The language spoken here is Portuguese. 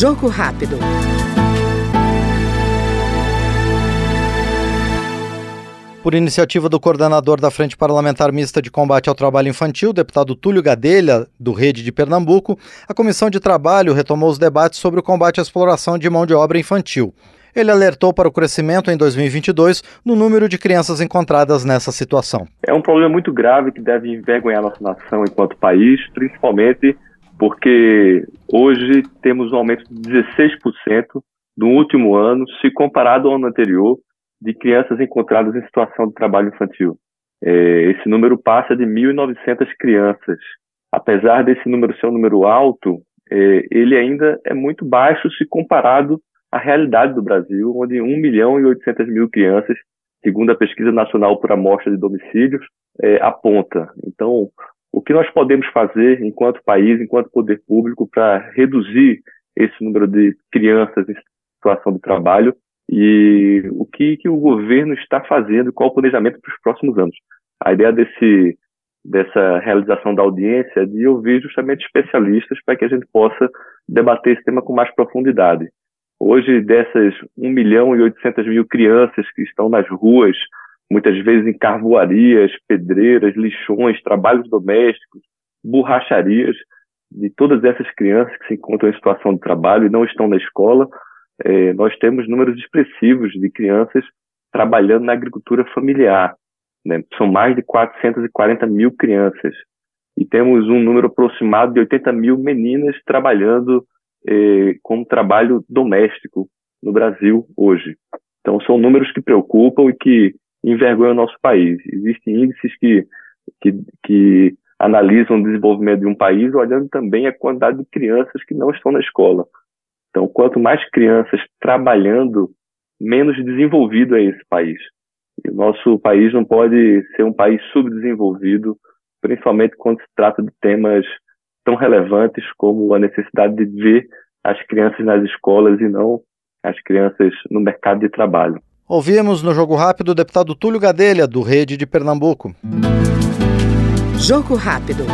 Jogo rápido. Por iniciativa do coordenador da Frente Parlamentar Mista de Combate ao Trabalho Infantil, deputado Túlio Gadelha, do Rede de Pernambuco, a Comissão de Trabalho retomou os debates sobre o combate à exploração de mão de obra infantil. Ele alertou para o crescimento em 2022 no número de crianças encontradas nessa situação. É um problema muito grave que deve envergonhar nossa nação enquanto país, principalmente porque hoje temos um aumento de 16% no último ano, se comparado ao ano anterior, de crianças encontradas em situação de trabalho infantil. É, esse número passa de 1.900 crianças. Apesar desse número ser um número alto, é, ele ainda é muito baixo se comparado à realidade do Brasil, onde 1 milhão e 800 mil crianças, segundo a Pesquisa Nacional por Amostra de Domicílios, é, aponta. Então, o que nós podemos fazer enquanto país, enquanto poder público, para reduzir esse número de crianças em situação de trabalho e o que, que o governo está fazendo, qual o planejamento para os próximos anos. A ideia desse, dessa realização da audiência é de ouvir justamente especialistas para que a gente possa debater esse tema com mais profundidade. Hoje, dessas 1 milhão e 800 mil crianças que estão nas ruas, muitas vezes em carvoarias, pedreiras, lixões, trabalhos domésticos, borracharias, de todas essas crianças que se encontram em situação de trabalho e não estão na escola, é, nós temos números expressivos de crianças trabalhando na agricultura familiar. Né? São mais de 440 mil crianças. E temos um número aproximado de 80 mil meninas trabalhando é, com trabalho doméstico no Brasil hoje. Então, são números que preocupam e que envergonham o nosso país. Existem índices que, que, que analisam o desenvolvimento de um país olhando também a quantidade de crianças que não estão na escola. Então, quanto mais crianças trabalhando, menos desenvolvido é esse país. E o nosso país não pode ser um país subdesenvolvido, principalmente quando se trata de temas tão relevantes como a necessidade de ver as crianças nas escolas e não as crianças no mercado de trabalho. Ouvimos no Jogo Rápido o deputado Túlio Gadelha, do Rede de Pernambuco. Jogo Rápido.